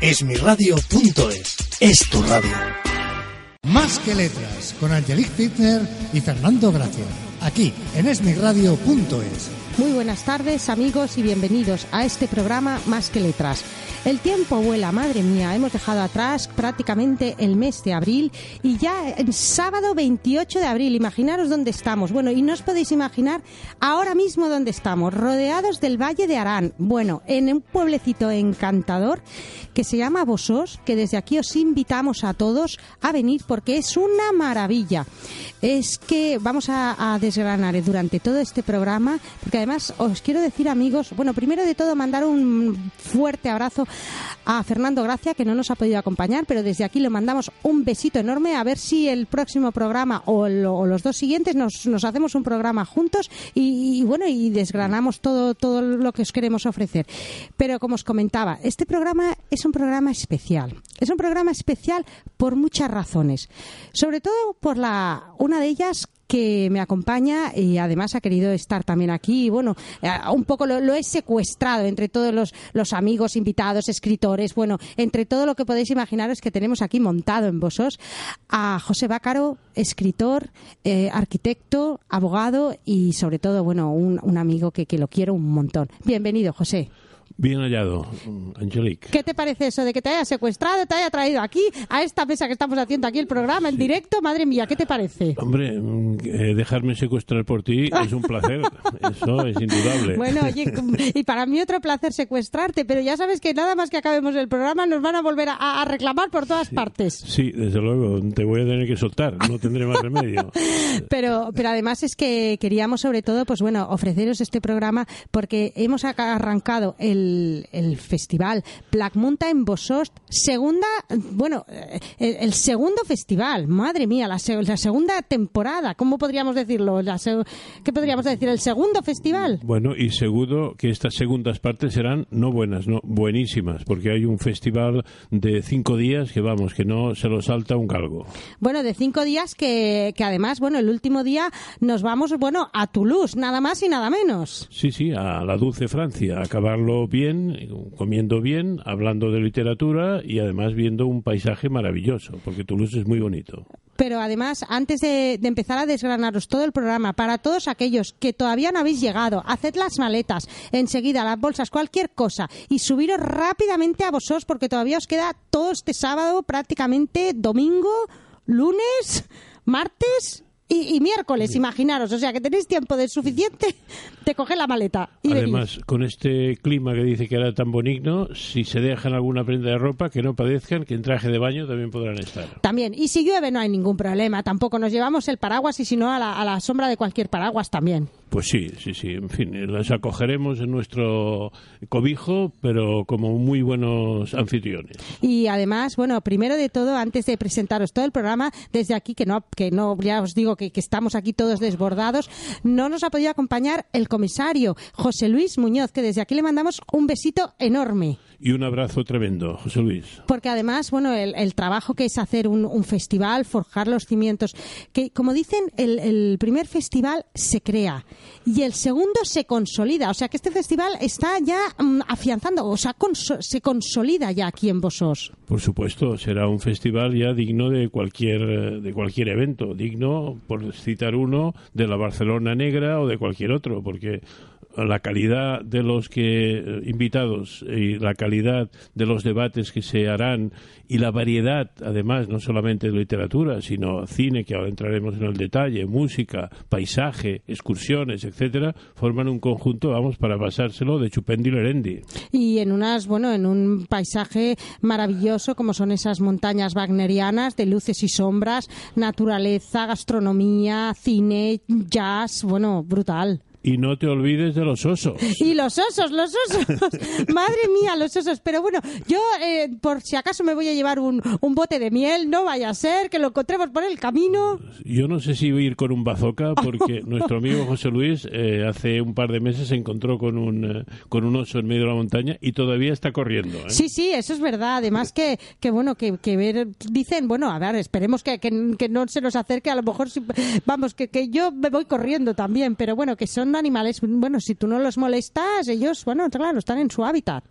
Esmiradio.es es tu radio. Más que letras con Angelique Fitner y Fernando Gracia. Aquí en esmiradio.es. Muy buenas tardes amigos y bienvenidos a este programa Más que letras. El tiempo vuela, madre mía, hemos dejado atrás prácticamente el mes de abril y ya el sábado 28 de abril, imaginaros dónde estamos. Bueno, y no os podéis imaginar ahora mismo dónde estamos, rodeados del Valle de Arán. Bueno, en un pueblecito encantador que se llama Bosos, que desde aquí os invitamos a todos a venir porque es una maravilla. Es que vamos a, desgranar durante todo este programa, porque además os quiero decir amigos, bueno, primero de todo mandar un fuerte abrazo a Fernando Gracia, que no nos ha podido acompañar, pero desde aquí le mandamos un besito enorme. A ver si el próximo programa o, lo, o los dos siguientes nos, nos, hacemos un programa juntos y, y, bueno, y desgranamos todo, todo lo que os queremos ofrecer. Pero como os comentaba, este programa es un programa especial. Es un programa especial por muchas razones. Sobre todo por la, una de ellas que me acompaña y además ha querido estar también aquí. Bueno, eh, un poco lo, lo, he secuestrado entre todos los, los, amigos, invitados, escritores, bueno, entre todo lo que podéis imaginaros que tenemos aquí montado en Bosos, a José Bácaro, escritor, eh, arquitecto, abogado y sobre todo, bueno, un, un amigo que, que lo quiero un montón. Bienvenido, José. Bien hallado, Angelique. ¿Qué te parece eso de que te haya secuestrado, te haya traído aquí, a esta mesa que estamos haciendo aquí el programa en sí. directo? Madre mía, ¿qué te parece? Hombre, eh, dejarme secuestrar por ti es un placer, eso es indudable. Bueno, oye, y para mí otro placer secuestrarte, pero ya sabes que nada más que acabemos el programa nos van a volver a, a reclamar por todas sí, partes. Sí, desde luego, te voy a tener que soltar, no tendré más remedio. pero, pero además es que queríamos sobre todo, pues bueno, ofreceros este programa porque hemos arrancado el el, el, festival Black Mountain Bosost, segunda, bueno, el, el, segundo festival, madre mía, la, la, segunda temporada, ¿cómo podríamos decirlo? La, ¿Qué podríamos decir? ¿El segundo festival? Bueno, y seguro que estas segundas partes serán no buenas, no buenísimas, porque hay un festival de cinco días que vamos, que no se lo salta un galgo. Bueno, de cinco días que, que además, bueno, el último día nos vamos, bueno, a Toulouse, nada más y nada menos. Sí, sí, a la dulce Francia, a acabarlo bien, comiendo bien, hablando de literatura y además viendo un paisaje maravilloso, porque Toulouse es muy bonito. Pero además, antes de, de, empezar a desgranaros todo el programa, para todos aquellos que todavía no habéis llegado, haced las maletas, enseguida las bolsas, cualquier cosa, y subiros rápidamente a vosotros, porque todavía os queda todo este sábado, prácticamente domingo, lunes, martes y, y, miércoles, imaginaros. O sea, que tenéis tiempo de suficiente de coger la maleta. Y Además, con este clima que dice que era tan bonito, si se dejan alguna prenda de ropa, que no padezcan, que en traje de baño también podrán estar. También. Y si llueve, no hay ningún problema. Tampoco nos llevamos el paraguas y si no, a la, a la sombra de cualquier paraguas también. Pues sí, sí, sí. En fin, las acogeremos en nuestro cobijo, pero como muy buenos anfitriones. Y además, bueno, primero de todo, antes de presentaros todo el programa, desde aquí, que no, que no ya os digo que, que estamos aquí todos desbordados, no nos ha podido acompañar el comisario José Luis Muñoz, que desde aquí le mandamos un besito enorme. Y un abrazo tremendo, José Luis. Porque además, bueno, el, el trabajo que es hacer un, un, festival, forjar los cimientos, que como dicen, el, el, primer festival se crea y el segundo se consolida. O sea que este festival está ya um, afianzando, o sea, conso se consolida ya aquí en Bosos. Por supuesto, será un festival ya digno de cualquier, de cualquier evento, digno, por citar uno, de la Barcelona Negra o de cualquier otro, porque la calidad de los que eh, invitados y la calidad de los debates que se harán y la variedad, además, no solamente de literatura, sino cine, que ahora entraremos en el detalle, música, paisaje, excursiones, etcétera, forman un conjunto, vamos, para pasárselo de chupendi lerendi. Y en unas, bueno, en un paisaje maravilloso como son esas montañas wagnerianas de luces y sombras, naturaleza, gastronomía, cine, jazz, bueno, brutal Y no te olvides de los osos. Y los osos, los osos. Madre mía, los osos. Pero bueno, yo eh, por si acaso me voy a llevar un, un, bote de miel, no vaya a ser que lo encontremos por el camino. Yo no sé si voy a ir con un bazooka porque nuestro amigo José Luis eh, hace un par de meses se encontró con un, eh, con un oso en medio de la montaña y todavía está corriendo. ¿eh? Sí, sí, eso es verdad. Además que, que bueno, que, que ver, dicen, bueno, a ver, esperemos que, que, que no se nos acerque, a lo mejor, si, vamos, que, que yo me voy corriendo también, pero bueno, que son animales, bueno, si tú no los molestas, ellos, bueno, claro, están en su hábitat.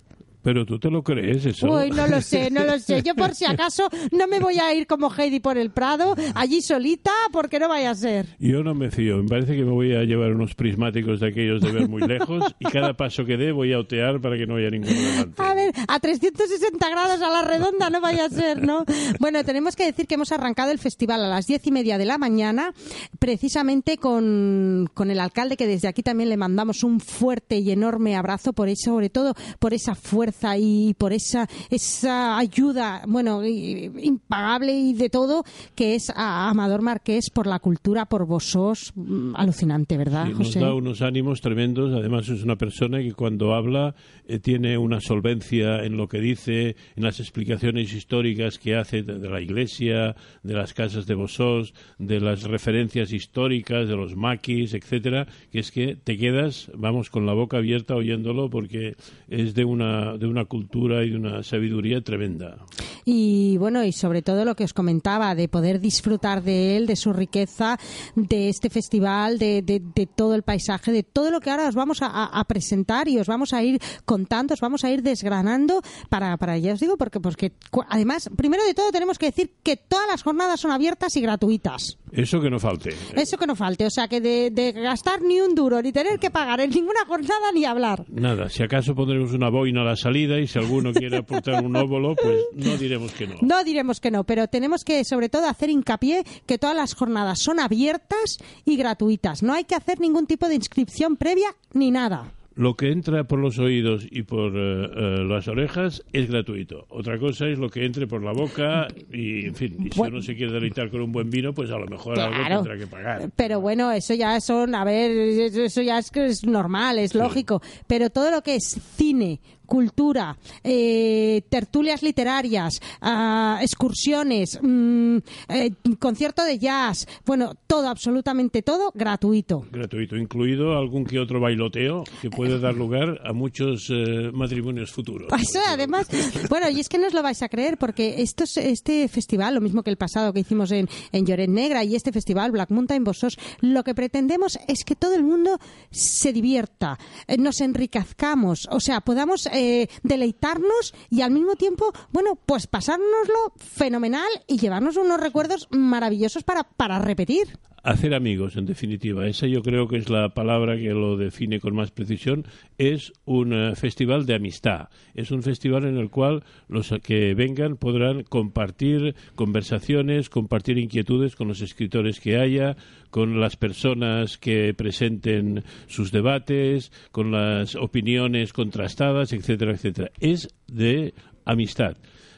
Pero tú te lo crees eso. Uy, no lo sé, no lo sé. Yo por si acaso no me voy a ir como Heidi por el Prado, allí solita, porque no vaya a ser. Yo no me fío. Me parece que me voy a llevar unos prismáticos de aquellos de ver muy lejos y cada paso que dé voy a otear para que no haya ningún delante. A ver, a 360 grados a la redonda no vaya a ser, ¿no? Bueno, tenemos que decir que hemos arrancado el festival a las diez y media de la mañana, precisamente con, con el alcalde, que desde aquí también le mandamos un fuerte y enorme abrazo, por eso, sobre todo por esa fuerza y por esa, esa ayuda, bueno, impagable y de todo, que es a Amador Marqués por la cultura, por vosotros, alucinante, ¿verdad, sí, José? Nos da unos ánimos tremendos, además es una persona que cuando habla eh, tiene una solvencia en lo que dice, en las explicaciones históricas que hace de, de la iglesia, de las casas de vosotros, de las referencias históricas, de los maquis, etcétera, que es que te quedas, vamos, con la boca abierta oyéndolo porque es de una, de una cultura y de una sabiduría tremenda. Y bueno, y sobre todo lo que os comentaba, de poder disfrutar de él, de su riqueza, de este festival, de, de, de todo el paisaje, de todo lo que ahora os vamos a, a, presentar y os vamos a ir contando, os vamos a ir desgranando para, para ya os digo, porque, porque además, primero de todo tenemos que decir que todas las jornadas son abiertas y gratuitas. Eso que no falte. Eso que no falte, o sea que de, de gastar ni un duro, ni tener que pagar en ninguna jornada ni hablar. Nada, si acaso pondremos una boina a la salida y si alguno quiere aportar un óvulo, pues no diremos que no. No diremos que no, pero tenemos que sobre todo hacer hincapié que todas las jornadas son abiertas y gratuitas. No hay que hacer ningún tipo de inscripción previa ni nada lo que entra por los oídos y por uh, uh, las orejas es gratuito. Otra cosa es lo que entre por la boca y, en fin, y si bueno. uno se quiere deleitar con un buen vino, pues a lo mejor claro. algo tendrá que pagar. Pero bueno, eso ya son, a ver, eso ya es, es normal, es sí. lógico. Pero todo lo que es cine, cultura, eh, tertulias literarias, uh, excursiones, mm, eh, concierto de jazz, bueno, todo, absolutamente todo gratuito. Gratuito, incluido algún que otro bailoteo que puede dar lugar a muchos eh, matrimonios futuros. Eso, además, bueno, y es que no os lo vais a creer porque estos, este festival, lo mismo que el pasado que hicimos en, en Lloret Negra y este festival Black Mountain Bosos, lo que pretendemos es que todo el mundo se divierta, eh, nos enriquezcamos, o sea, podamos eh, deleitarnos y al mismo tiempo, bueno, pues pasárnoslo fenomenal y llevarnos unos recuerdos maravillosos para, para repetir. Hacer amigos, en definitiva. Esa yo creo que es la palabra que lo define con más precisión. Es un uh, festival de amistad. Es un festival en el cual los que vengan podrán compartir conversaciones, compartir inquietudes con los escritores que haya, con las personas que presenten sus debates, con las opiniones contrastadas, etcétera, etcétera. Es de amistad.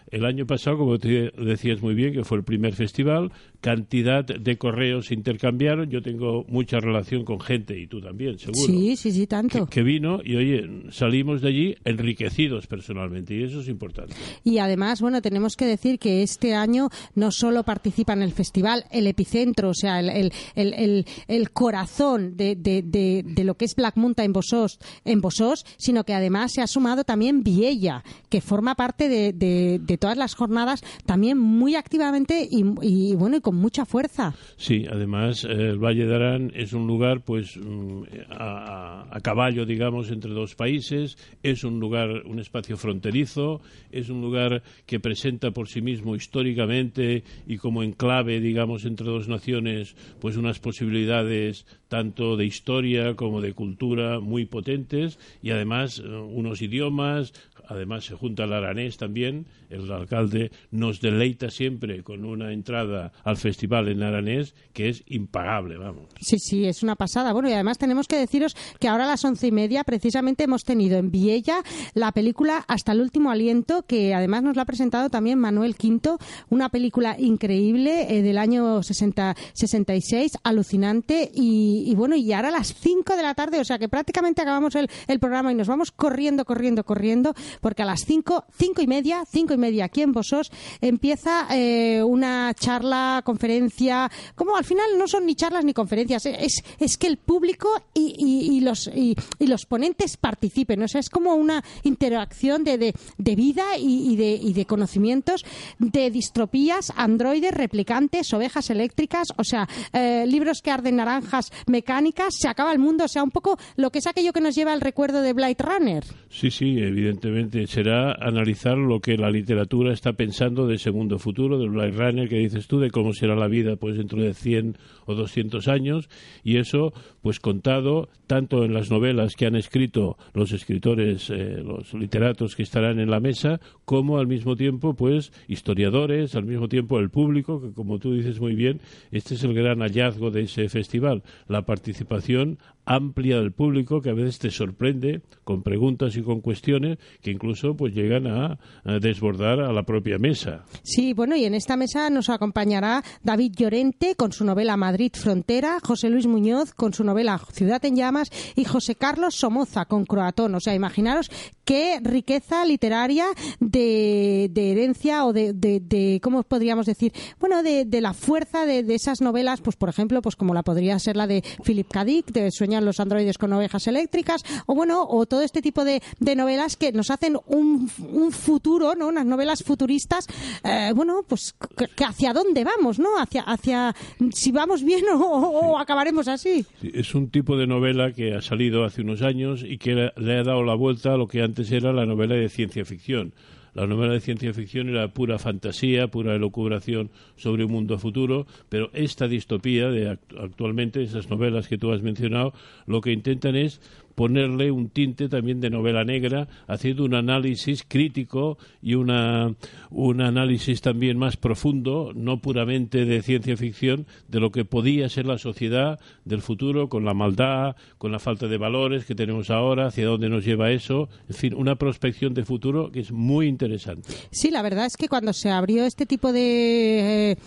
El año pasado, como te decías muy bien, que fue el primer festival, cantidad de correos intercambiaron. Yo tengo mucha relación con gente, y tú también, seguro. Sí, sí, sí, tanto. Que, que, vino y, oye, salimos de allí enriquecidos personalmente, y eso es importante. Y además, bueno, tenemos que decir que este año no solo participa en el festival el epicentro, o sea, el, el, el, el corazón de, de, de, de, lo que es Black Mountain en Bosos, en Bosos, sino que además se ha sumado también Viella, que forma parte de, todas las jornadas también muy activamente y, y bueno, y con mucha fuerza. Sí, además eh, el Valle de Arán es un lugar pues mm, a, a, caballo, digamos, entre dos países, es un lugar, un espacio fronterizo, es un lugar que presenta por sí mismo históricamente y como enclave, digamos, entre dos naciones, pues unas posibilidades tanto de historia como de cultura muy potentes y además uh, unos idiomas, además se junta el aranés también, el alcalde nos deleita siempre con una entrada al festival en aranés que es impagable, vamos. Sí, sí, es una pasada. Bueno, y además tenemos que deciros que ahora a las once y media precisamente hemos tenido en Viella la película Hasta el último aliento, que además nos la ha presentado también Manuel Quinto, una película increíble eh, del año 60, 66, alucinante, y, bueno, y ahora a las cinco de la tarde, o sea que prácticamente acabamos el, el programa y nos vamos corriendo, corriendo, corriendo, porque a las cinco, cinco y media, cinco y media aquí en Bosos, empieza eh, una charla, conferencia, como al final no son ni charlas ni conferencias, es, es que el público y, y, los, y, los ponentes participen, o sea, es como una interacción de, de, de vida y, de, y de conocimientos de distropías, androides, replicantes, ovejas eléctricas, o sea, eh, libros que arden naranjas mecánicas, se acaba el mundo, o sea, un poco lo que es aquello que nos lleva al recuerdo de Blade Runner. Sí, sí, evidentemente será analizar lo que la literatura está pensando de ese mundo futuro, del Blade Runner que dices tú, de cómo será la vida pues dentro de 100 o 200 años. Y eso pues contado tanto en las novelas que han escrito los escritores, eh, los literatos que estarán en la mesa, como al mismo tiempo pues historiadores, al mismo tiempo el público, que como tú dices muy bien, este es el gran hallazgo de ese festival, la participación amplia del público que a veces te sorprende con preguntas y con cuestiones que incluso pues llegan a, desbordar a la propia mesa. Sí, bueno, y en esta mesa nos acompañará David Llorente con su novela Madrid Frontera, José Luis Muñoz con su novela Ciudad en Llamas y José Carlos Somoza con Croatón. O sea, imaginaros qué riqueza literaria de, herencia o de, de, ¿cómo podríamos decir? Bueno, de, la fuerza de, esas novelas, pues por ejemplo, pues como la podría ser la de Philip K. Dick, de Sueña los androides con ovejas eléctricas, o bueno, o todo este tipo de, novelas que nos hacen un, futuro, ¿no? Unas novelas futuristas, eh, bueno, pues que, hacia dónde vamos, ¿no? Hacia, hacia si vamos bien o, acabaremos así. es un tipo de novela que ha salido hace unos años y que le ha dado la vuelta a lo que antes era la novela de ciencia ficción. La novela de ciencia ficción era pura fantasía, pura elucubración sobre un mundo futuro, pero esta distopía de actualmente, esas novelas que tú has mencionado, lo que intentan es ponerle un tinte también de novela negra, haciendo un análisis crítico y una, un análisis también más profundo, no puramente de ciencia ficción, de lo que podía ser la sociedad del futuro, con la maldad, con la falta de valores que tenemos ahora, hacia dónde nos lleva eso, en fin, una prospección de futuro que es muy interesante. Sí, la verdad es que cuando se abrió este tipo de, eh,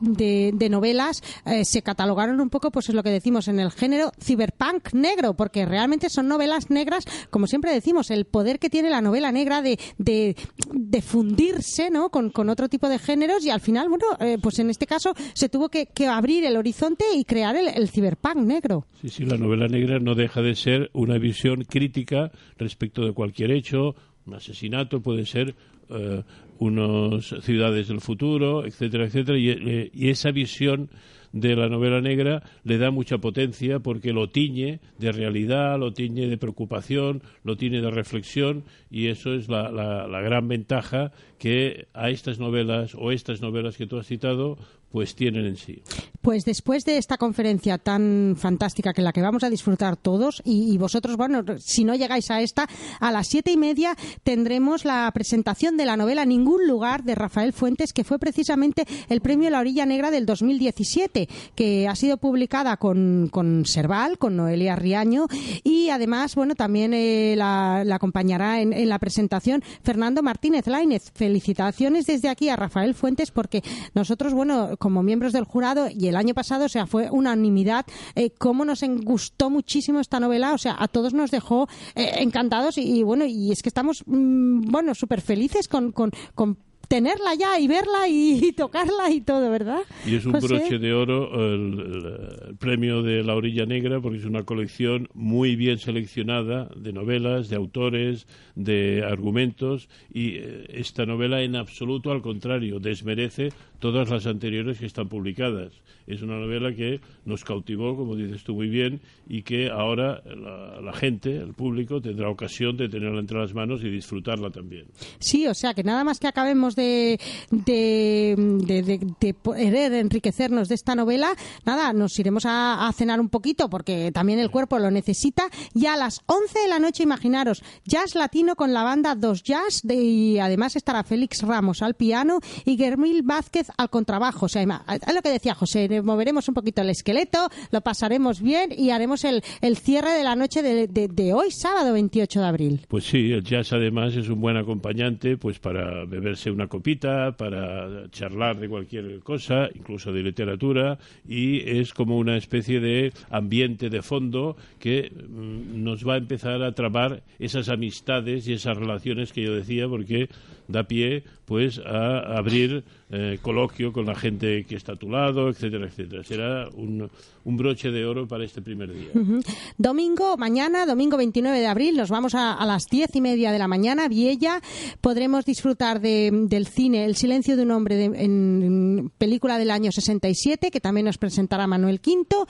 de, novelas, eh, se catalogaron un poco, pues es lo que decimos, en el género cyberpunk negro, porque realmente son novelas negras, como siempre decimos, el poder que tiene la novela negra de, de, fundirse ¿no? Con, otro tipo de géneros y al final, bueno, eh, pues en este caso se tuvo que, abrir el horizonte y crear el, el ciberpunk negro. Sí, sí, la novela negra no deja de ser una visión crítica respecto de cualquier hecho, un asesinato puede ser uh, unas ciudades del futuro, etcétera, etcétera, y, eh, y esa visión de la novela negra le da mucha potencia porque lo tiñe de realidad, lo tiñe de preocupación, lo tiñe de reflexión y eso es la, la, gran ventaja que a estas novelas o estas novelas que tú has citado pues tienen en sí. Pues después de esta conferencia tan fantástica que la que vamos a disfrutar todos y, vosotros, bueno, si no llegáis a esta, a las siete y media tendremos la presentación de la novela Ningún lugar de Rafael Fuentes, que fue precisamente el premio La Orilla Negra del 2017, que ha sido publicada con, con Serval, con Noelia Riaño y además, bueno, también eh, la, acompañará en, en, la presentación Fernando Martínez Lainez. Felicitaciones desde aquí a Rafael Fuentes porque nosotros, bueno, como miembros del jurado y el año pasado, o sea, fue unanimidad, eh, cómo nos gustó muchísimo esta novela, o sea, a todos nos dejó eh, encantados y, bueno, y es que estamos, mm, bueno, súper felices con, con, con tenerla ya y verla y, tocarla y todo, ¿verdad? Y es un broche de oro el, premio de La Orilla Negra porque es una colección muy bien seleccionada de novelas, de autores, de argumentos y eh, esta novela en absoluto al contrario desmerece todas las anteriores que están publicadas. Es una novela que nos cautivó, como dices tú muy bien, y que ahora la, gente, el público, tendrá ocasión de tenerla entre las manos y disfrutarla también. Sí, o sea que nada más que acabemos de de, de, enriquecernos de esta novela, nada, nos iremos a, cenar un poquito porque también el cuerpo lo necesita. Y a las 11 de la noche, imaginaros, jazz latino con la banda Dos Jazz y además estará Félix Ramos al piano y Guermil Vázquez al contrabajo. O sea, es lo que decía José, moveremos un poquito el esqueleto, lo pasaremos bien y haremos el, el cierre de la noche de, de, hoy, sábado 28 de abril. Pues sí, el jazz además es un buen acompañante pues para beberse una copita, para charlar de cualquier cosa, incluso de literatura, y es como una especie de ambiente de fondo que mm, nos va a empezar a trabar esas amistades y esas relaciones que yo decía, porque da pie pues a abrir eh, coloquio con la gente que está a tu lado, etcétera, etcétera. Será un, un broche de oro para este primer día. Uh. Domingo, mañana, domingo 29 de abril, nos vamos a, las diez y media de la mañana, Viella. Podremos disfrutar de, del cine El silencio de un hombre de, película del año 67, que también nos presentará Manuel Quinto.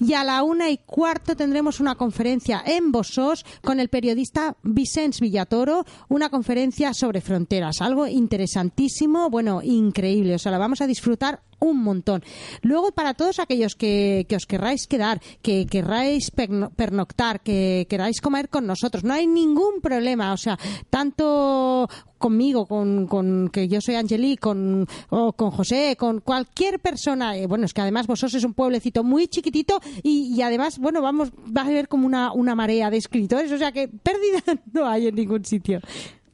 Y a la una y cuarto tendremos una conferencia en Bosós con el periodista Vicens Villatoro, una conferencia sobre fronteras, algo interesantísimo, bueno, increíble. O sea, la vamos a disfrutar un montón. Luego, para todos aquellos que, que os querráis quedar, que querráis pernoctar, que queráis comer con nosotros, no hay ningún problema. O sea, tanto conmigo, con, con que yo soy Angeli, con, o con José, con cualquier persona. Eh, bueno, es que además vosotros es un pueblecito muy chiquitito y, y, además, bueno, vamos, va a haber como una, una marea de escritores, o sea que pérdida no hay en ningún sitio.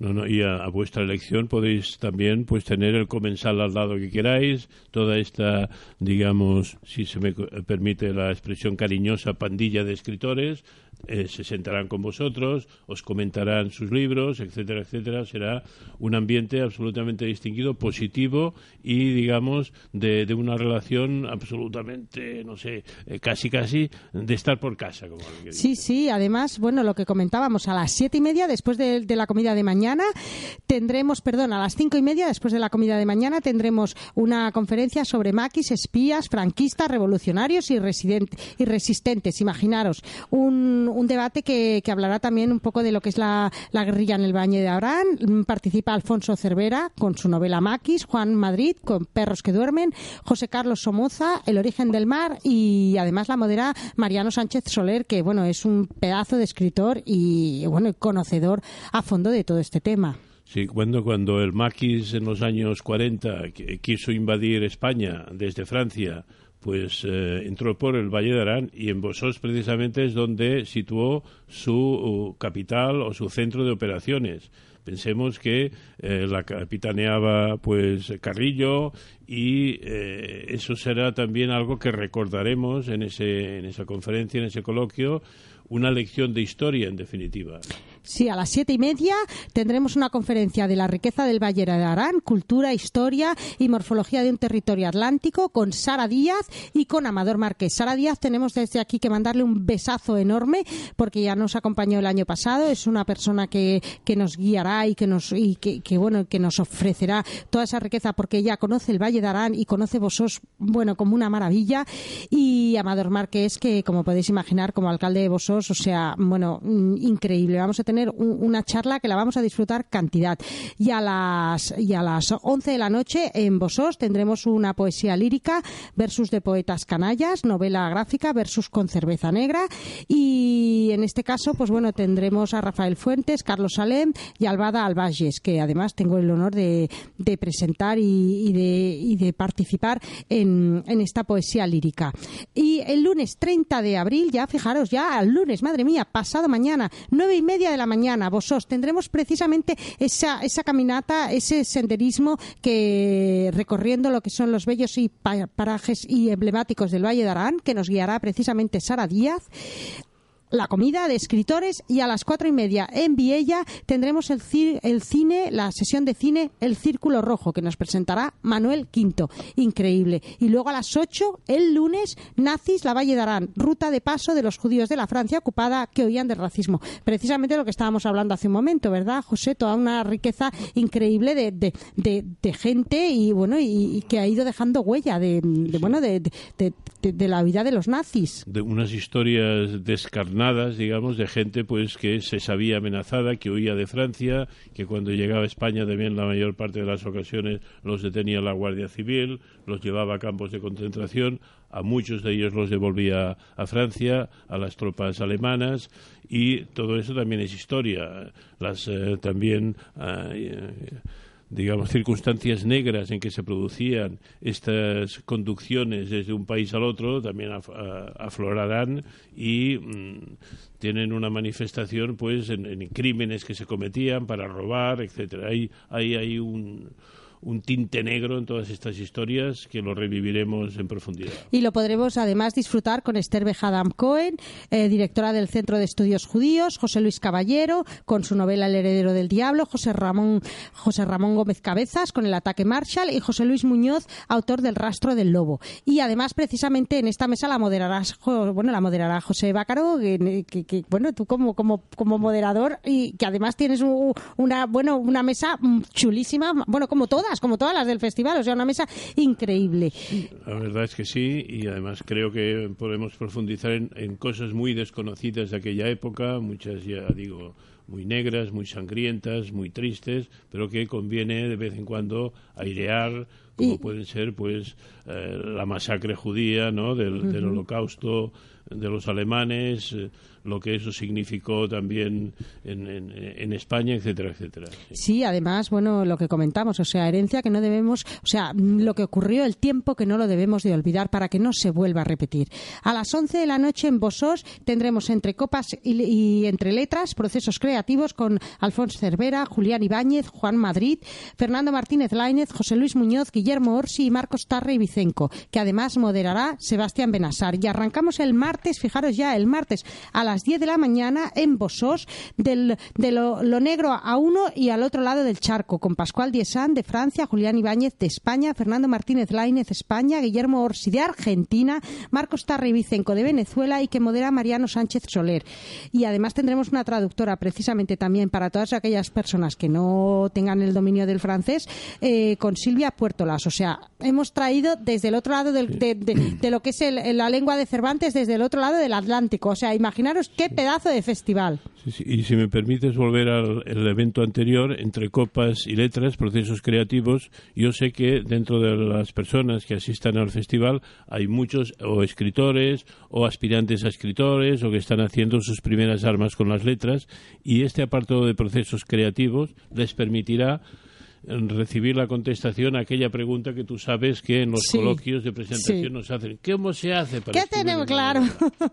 No, no, y a, a, vuestra elección podéis también pues tener el comensal al lado que queráis, toda esta, digamos, si se me permite la expresión cariñosa, pandilla de escritores, eh, se sentarán con vosotros, os comentarán sus libros, etcétera, etcétera. Será un ambiente absolutamente distinguido, positivo y, digamos, de, de una relación absolutamente, no sé, eh, casi, casi de estar por casa. Como sí, sí, además, bueno, lo que comentábamos, a las siete y media, después de, de la comida de mañana, tendremos, perdón, a las cinco y media, después de la comida de mañana, tendremos una conferencia sobre maquis, espías, franquistas, revolucionarios y, y resistentes. Imaginaros, un un debate que, que, hablará también un poco de lo que es la, la, guerrilla en el Valle de Abrán. Participa Alfonso Cervera con su novela Maquis, Juan Madrid con Perros que duermen, José Carlos Somoza, El origen del mar y además la modera Mariano Sánchez Soler, que bueno, es un pedazo de escritor y bueno, conocedor a fondo de todo este tema. Sí, cuando, cuando el maquis en los años 40 quiso invadir España desde Francia, pues eh, entró por el Valle de Arán y en Bosós precisamente es donde situó su capital o su centro de operaciones. Pensemos que eh, la capitaneaba pues Carrillo y eh, eso será también algo que recordaremos en, ese, en esa conferencia, en ese coloquio, una lección de historia en definitiva. Sí, a las siete y media tendremos una conferencia de la riqueza del Valle de Arán, cultura, historia y morfología de un territorio atlántico con Sara Díaz y con Amador Márquez. Sara Díaz tenemos desde aquí que mandarle un besazo enorme porque ya nos acompañó el año pasado. Es una persona que, que nos guiará y que nos y que, bueno que nos ofrecerá toda esa riqueza porque ella conoce el Valle de Arán y conoce Vosós bueno como una maravilla y Amador Márquez que como podéis imaginar como alcalde de Vosós o sea bueno increíble. Vamos a tener un, una charla que la vamos a disfrutar cantidad. Y a las, y a las 11 de la noche en Bosós tendremos una poesía lírica versus de poetas canallas, novela gráfica versus con cerveza negra. Y en este caso, pues bueno, tendremos a Rafael Fuentes, Carlos Salem y Albada Albages, que además tengo el honor de, de presentar y, y, de, y, de, participar en, en esta poesía lírica. Y el lunes 30 de abril, ya fijaros, ya al lunes, madre mía, pasado mañana, nueve y media de la mañana, Bosos, tendremos precisamente esa, esa caminata, ese senderismo que recorriendo lo que son los bellos y parajes y emblemáticos del Valle de Arán, que nos guiará precisamente Sara Díaz la comida de escritores y a las cuatro y media en Viella tendremos el, el, cine, la sesión de cine El Círculo Rojo que nos presentará Manuel Quinto. Increíble. Y luego a las ocho, el lunes, Nazis, la Valle de Arán, ruta de paso de los judíos de la Francia ocupada que oían del racismo. Precisamente lo que estábamos hablando hace un momento, ¿verdad, José? Toda una riqueza increíble de, de, de, de gente y bueno, y, y, que ha ido dejando huella de, bueno, de, de, la vida de los nazis. De unas historias descarnadas jornadas, digamos, de gente pues que se sabía amenazada, que huía de Francia, que cuando llegaba a España también la mayor parte de las ocasiones los detenía la Guardia Civil, los llevaba a campos de concentración, a muchos de ellos los devolvía a Francia, a las tropas alemanas y todo eso también es historia. Las eh, también eh, digamos, circunstancias negras en que se producían estas conducciones desde un país al otro también aflorarán y mm, tienen una manifestación pues en, crímenes que se cometían para robar, etcétera. Hay, hay, hay un un tinte negro en todas estas historias que lo reviviremos en profundidad. Y lo podremos además disfrutar con Esther Bejadam Cohen, eh, directora del Centro de Estudios Judíos, José Luis Caballero, con su novela El heredero del diablo, José Ramón, José Ramón Gómez Cabezas, con El ataque Marshall, y José Luis Muñoz, autor del Rastro del Lobo. Y además, precisamente en esta mesa la moderará, bueno, la moderará José Bácaro, que, bueno, tú como, como, como moderador, y que además tienes una, bueno, una mesa chulísima, bueno, como todas como todas las del festival, o sea, una mesa increíble. La verdad es que sí, y además creo que podemos profundizar en, cosas muy desconocidas de aquella época, muchas ya digo muy negras, muy sangrientas, muy tristes, pero que conviene de vez en cuando airear, como pueden ser pues eh, la masacre judía, ¿no? del, del holocausto de los alemanes, eh, lo que eso significó también en, España, etcétera, etcétera. Sí. además, bueno, lo que comentamos, o sea, herencia que no debemos, o sea, lo que ocurrió, el tiempo que no lo debemos de olvidar para que no se vuelva a repetir. A las 11 de la noche en Bosós tendremos entre copas y, entre letras procesos creativos con Alfonso Cervera, Julián Ibáñez, Juan Madrid, Fernando Martínez Láinez, José Luis Muñoz, Guillermo Orsi y Marcos Tarre y Vicenco, que además moderará Sebastián Benasar. Y arrancamos el martes, fijaros ya, el martes a las 10 de la mañana en Bosós, del, de lo, negro a uno y al otro lado del charco, con Pascual Diesán de Francia, Julián Ibáñez de España, Fernando Martínez Lainez España, Guillermo Orsi de Argentina, Marcos Tarri Vicenco de Venezuela y que modera Mariano Sánchez Soler. Y además tendremos una traductora precisamente también para todas aquellas personas que no tengan el dominio del francés, eh, con Silvia O sea, hemos traído desde el otro lado de, lo que es la lengua de Cervantes, desde el otro lado del Atlántico. O sea, imaginaros qué pedazo de festival. y si me permites volver al evento anterior, entre copas y letras, procesos creativos, yo sé que dentro de las personas que asistan al festival hay muchos o escritores o aspirantes a escritores o que están haciendo sus primeras armas con las letras y este apartado de procesos creativos les permitirá recibir la contestación a aquella pregunta que tú sabes que en los coloquios de presentación nos hacen. ¿Cómo se hace para ¿Qué tenemos claro?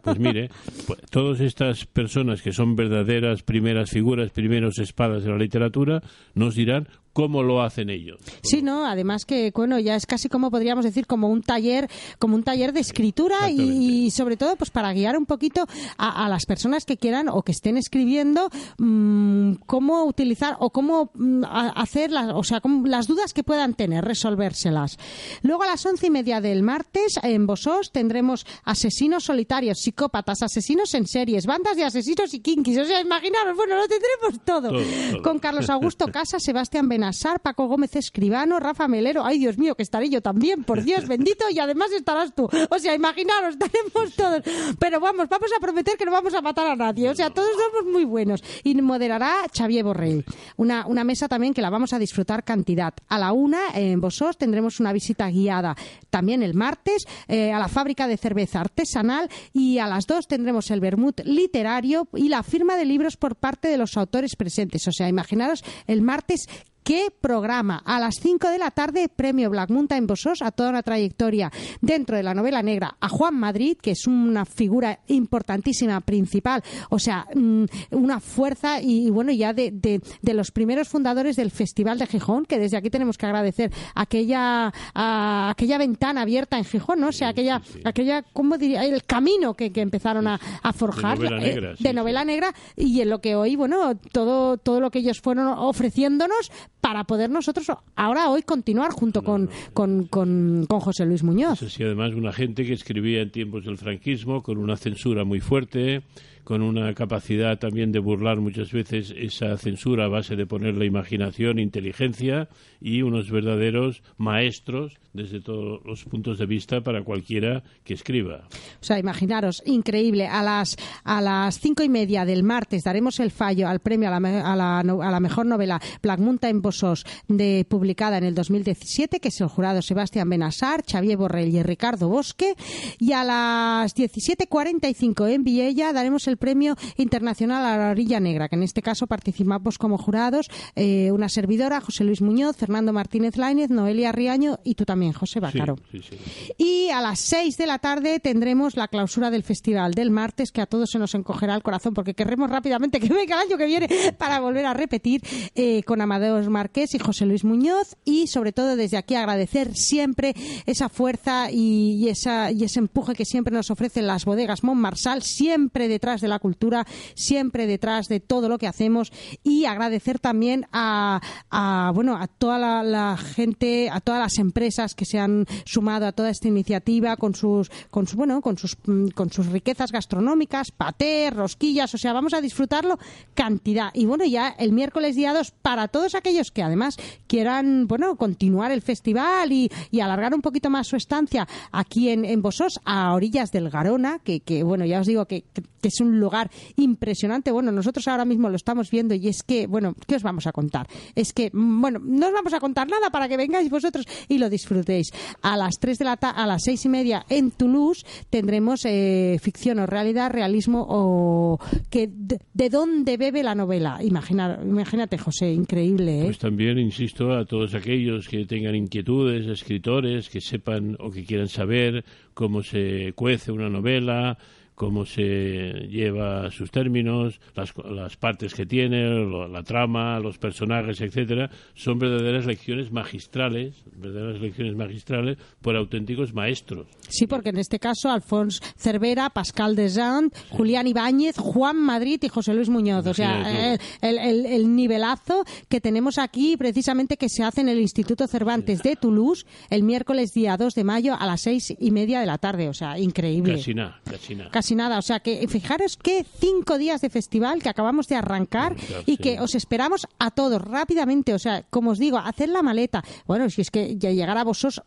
Pues mire, pues, todas estas personas que son verdaderas primeras figuras, primeros espadas de la literatura, nos dirán cómo lo hacen ellos. Sí, no, además que bueno, ya es casi como podríamos decir como un taller, como un taller de escritura y, sobre todo pues para guiar un poquito a, las personas que quieran o que estén escribiendo mmm, cómo utilizar o cómo mm, hacer las, o sea, las dudas que puedan tener, resolvérselas. Luego a las once y media del martes en Bosos tendremos asesinos solitarios, psicópatas, asesinos en series, bandas de asesinos y kinkis. O sea, imaginaros, bueno, lo tendremos todo. Con Carlos Augusto Casa, Sebastián Benasar, Paco Gómez Escribano, Rafa Melero. Ay, Dios mío, que estaré yo también, por Dios bendito, y además estarás tú. O sea, imaginaros, estaremos todos. Pero vamos, vamos a prometer que no vamos a matar a nadie. O sea, todos somos muy buenos. Y moderará Xavier Borrell. Una, una mesa también que la vamos a disfrutar cantidad. A la una, en Bosos, tendremos una visita guiada también el martes eh, a la fábrica de cerveza artesanal y a las dos tendremos el vermut literario y la firma de libros por parte de los autores presentes. O sea, imaginaros el martes ¿Qué programa? A las 5 de la tarde, premio Black Mountain Bosos a toda una trayectoria dentro de la novela negra a Juan Madrid, que es una figura importantísima, principal, o sea, mm, una fuerza y, bueno, ya de, de, los primeros fundadores del Festival de Gijón, que desde aquí tenemos que agradecer aquella, aquella ventana abierta en Gijón, ¿no? O sea, aquella, aquella ¿cómo diría? El camino que, empezaron a, forjar de novela, negra, de novela negra y en lo que hoy, bueno, todo, todo lo que ellos fueron ofreciéndonos para poder nosotros ahora hoy continuar junto con, con, con, José Luis Muñoz. sí, además una gente que escribía en tiempos del franquismo con una censura muy fuerte, con una capacidad también de burlar muchas veces esa censura a base de poner la imaginación, inteligencia y unos verdaderos maestros desde todos los puntos de vista para cualquiera que escriba. O sea, imaginaros, increíble. A las, a las cinco y media del martes daremos el fallo al premio a la, a la, a la mejor novela Black Mountain Bosos, de, publicada en el 2017, que es el jurado Sebastián Benassar, Xavier Borrell y Ricardo Bosque. Y a las 17.45 en Viella daremos el premio internacional a la orilla negra, que en este caso participamos como jurados eh, una servidora, José Luis Muñoz, Fernando Martínez Láinez, Noelia Riaño y tú también, José Bacaro. Sí, sí, sí. Y a las 6 de la tarde tendremos la clausura del festival del martes, que a todos se nos encogerá el corazón porque querremos rápidamente que venga el año que viene para volver a repetir eh, con Amadeus Marqués y José Luis Muñoz y sobre todo desde aquí agradecer siempre esa fuerza y, y esa, y ese empuje que siempre nos ofrecen las bodegas Montmarsal, siempre detrás de la cultura, siempre detrás de todo lo que hacemos y agradecer también a, a bueno a toda la, gente, a todas las empresas que se han sumado a toda esta iniciativa con sus con su, bueno con sus mm, con sus riquezas gastronómicas, paté, rosquillas, o sea, vamos a disfrutarlo cantidad. Y bueno, ya el miércoles día 2 para todos aquellos que además quieran, bueno, continuar el festival y, y alargar un poquito más su estancia aquí en, en Bosos, a orillas del Garona, que, que bueno, ya os digo que, que es un lugar impresionante. Bueno, nosotros ahora mismo lo estamos viendo y es que, bueno, ¿qué os vamos a contar? Es que, mm, bueno, no os vamos a contar nada para que vengáis vosotros y lo disfrutéis. A las 3 de la ta a las seis y media en Toulouse tendremos eh, ficción o realidad, realismo o que de, de dónde bebe la novela. Imagina, imagínate, José, increíble, ¿eh? Pues también insisto a todos aquellos que tengan inquietudes, escritores, que sepan o que quieran saber cómo se cuece una novela, cómo se lleva sus términos, las, las partes que tiene, lo, la trama, los personajes, etcétera, son verdaderas lecciones magistrales, verdaderas lecciones magistrales por auténticos maestros. Sí, porque en este caso Alfonso Cervera, Pascal Desant, Julián Ibáñez, Juan Madrid y José Luis Muñoz. O sea, Imagínate el, el- el nivelazo que tenemos aquí precisamente que se hace en el Instituto Cervantes de Toulouse el miércoles día 2 de mayo a las seis y media de la tarde. O sea, increíble. Casi nada, casi nada. Casi nada, o sea que fijaros que cinco días de festival que acabamos de arrancar y sí. que os esperamos a todos rápidamente, o sea, como os digo, hacer la maleta. Bueno, si es que ya llegar a vosotros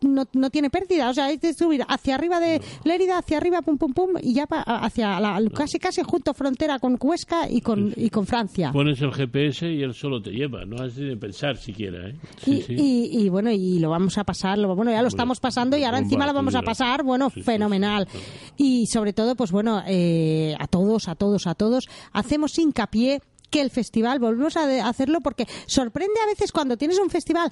no, no tiene pérdida, o sea, es de subir hacia arriba de Lérida, hacia arriba, pum, pum, pum, y ya pa- hacia la, casi, casi junto frontera con Cuesca y con, y con Francia. Pones el GPS y él solo te lleva, no has de pensar siquiera. ¿eh? Sí, y, sí. y- y, bueno, y lo vamos a pasar, lo, bueno, ya lo estamos pasando y ahora encima lo vamos a pasar, bueno, Sí, fenomenal. Y sobre todo, pues bueno, eh, a todos, a todos, a todos, hacemos hincapié que el festival, volvemos a hacerlo porque sorprende a veces cuando tienes un festival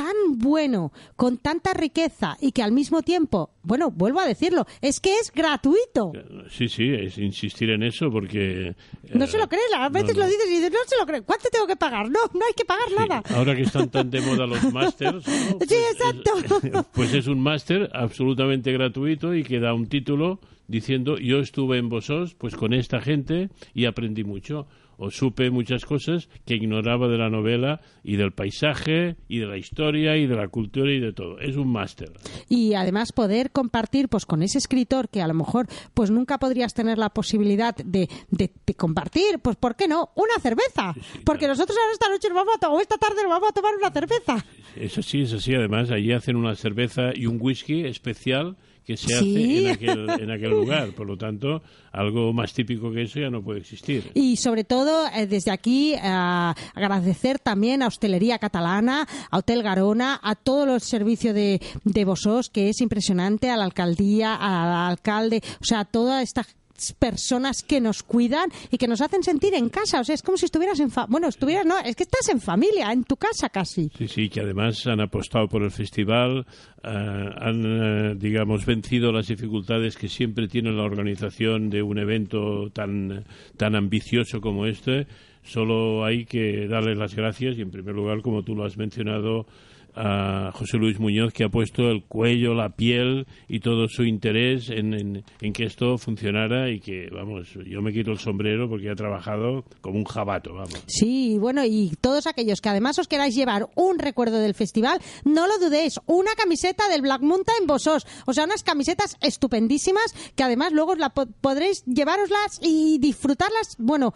tan bueno, con tanta riqueza y que al mismo tiempo, bueno, vuelvo a decirlo, es que es gratuito. Sí, sí, es insistir en eso porque... No eh, se lo crees, a no, veces no. lo dices y dices, no se lo crees, ¿cuánto tengo que pagar? No, no hay que pagar Sí, nada. Ahora que están tan de moda los másters, ¿no? Sí, exacto. Es, pues es un máster absolutamente gratuito y que da un título diciendo yo estuve en Bosos pues con esta gente y aprendí mucho o supe muchas cosas que ignoraba de la novela y del paisaje y de la historia y de la cultura y de todo. Es un máster. y además poder compartir pues con ese escritor que a lo mejor pues nunca podrías tener la posibilidad de, de- de compartir pues por qué no una cerveza porque nosotros ahora esta noche nos vamos a o esta tarde nos vamos a tomar una cerveza Es así, es así. Además, allí hacen una cerveza y un whisky especial que se Sí. hace en aquel, en aquel lugar. Por lo tanto, algo más típico que eso ya no puede existir. y sobre todo eh, desde aquí eh, agradecer también a Hostelería Catalana, a Hotel Garona, a todo el servicio de, de Bosos que es impresionante, a la alcaldía, al alcalde, o sea, a toda esta personas que nos cuidan y que nos hacen sentir en casa, o sea, es como si estuvieras en fa bueno, estuvieras no, es que estás en familia, en tu casa casi. Sí, sí, que además han apostado por el festival, eh, han, eh, digamos, vencido las dificultades que siempre tiene la organización de un evento tan, tan ambicioso como este. solo hay que darle las gracias y en primer lugar, como tú lo has mencionado, a José Luis Muñoz que ha puesto el cuello, la piel y todo su interés en, que esto funcionara y que, vamos, yo me quito el sombrero porque ha trabajado como un jabato, vamos. Sí, bueno, y todos aquellos que además os queráis llevar un recuerdo del festival, no lo dudéis, una camiseta del Black Mountain Bosos, o sea, unas camisetas estupendísimas que además luego la podréis llevaroslas y disfrutarlas, bueno,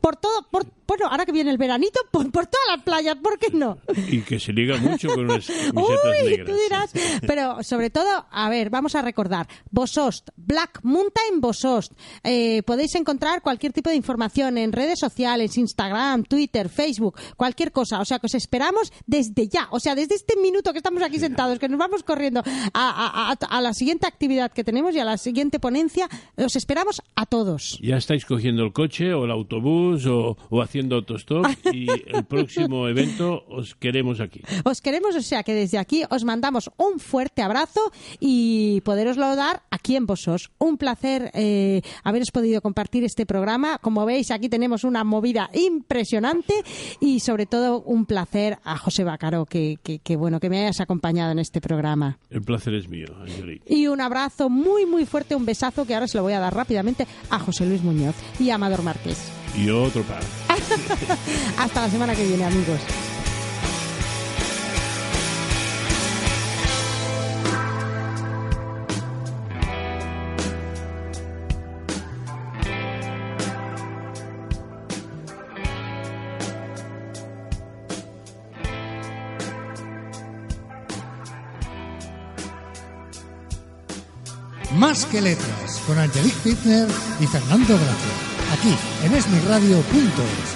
por todo, por, bueno, ahora que viene el veranito, por, por todas las playas, ¿por qué no? Y que se liga mucho con las Uy, tú dirás. Pero sobre todo, a ver, vamos a recordar. Bosost, Black Mountain Bosost. Eh, podéis encontrar cualquier tipo de información en redes sociales, Instagram, Twitter, Facebook, cualquier cosa. O sea, que os esperamos desde ya. O sea, desde este minuto que estamos aquí sentados, que nos vamos corriendo a, a, a la siguiente actividad que tenemos y a la siguiente ponencia, os esperamos a todos. Ya estáis cogiendo el coche o el autobús o, o haciendo haciendo autostop y el próximo evento os queremos aquí. Os queremos, o sea que desde aquí os mandamos un fuerte abrazo y poderoslo dar aquí en Bosos. Un placer eh, haberos podido compartir este programa. Como veis, aquí tenemos una movida impresionante y sobre todo un placer a José Bacaro que, que, bueno que me hayas acompañado en este programa. El placer es mío, Y un abrazo muy muy fuerte, un besazo que ahora se lo voy a dar rápidamente a José Luis Muñoz y a Amador Márquez. Y otro par. Hasta la semana que viene, amigos. Más que letras, con Angelique Fitner y Fernando Gracia aquí en esmiradio.es.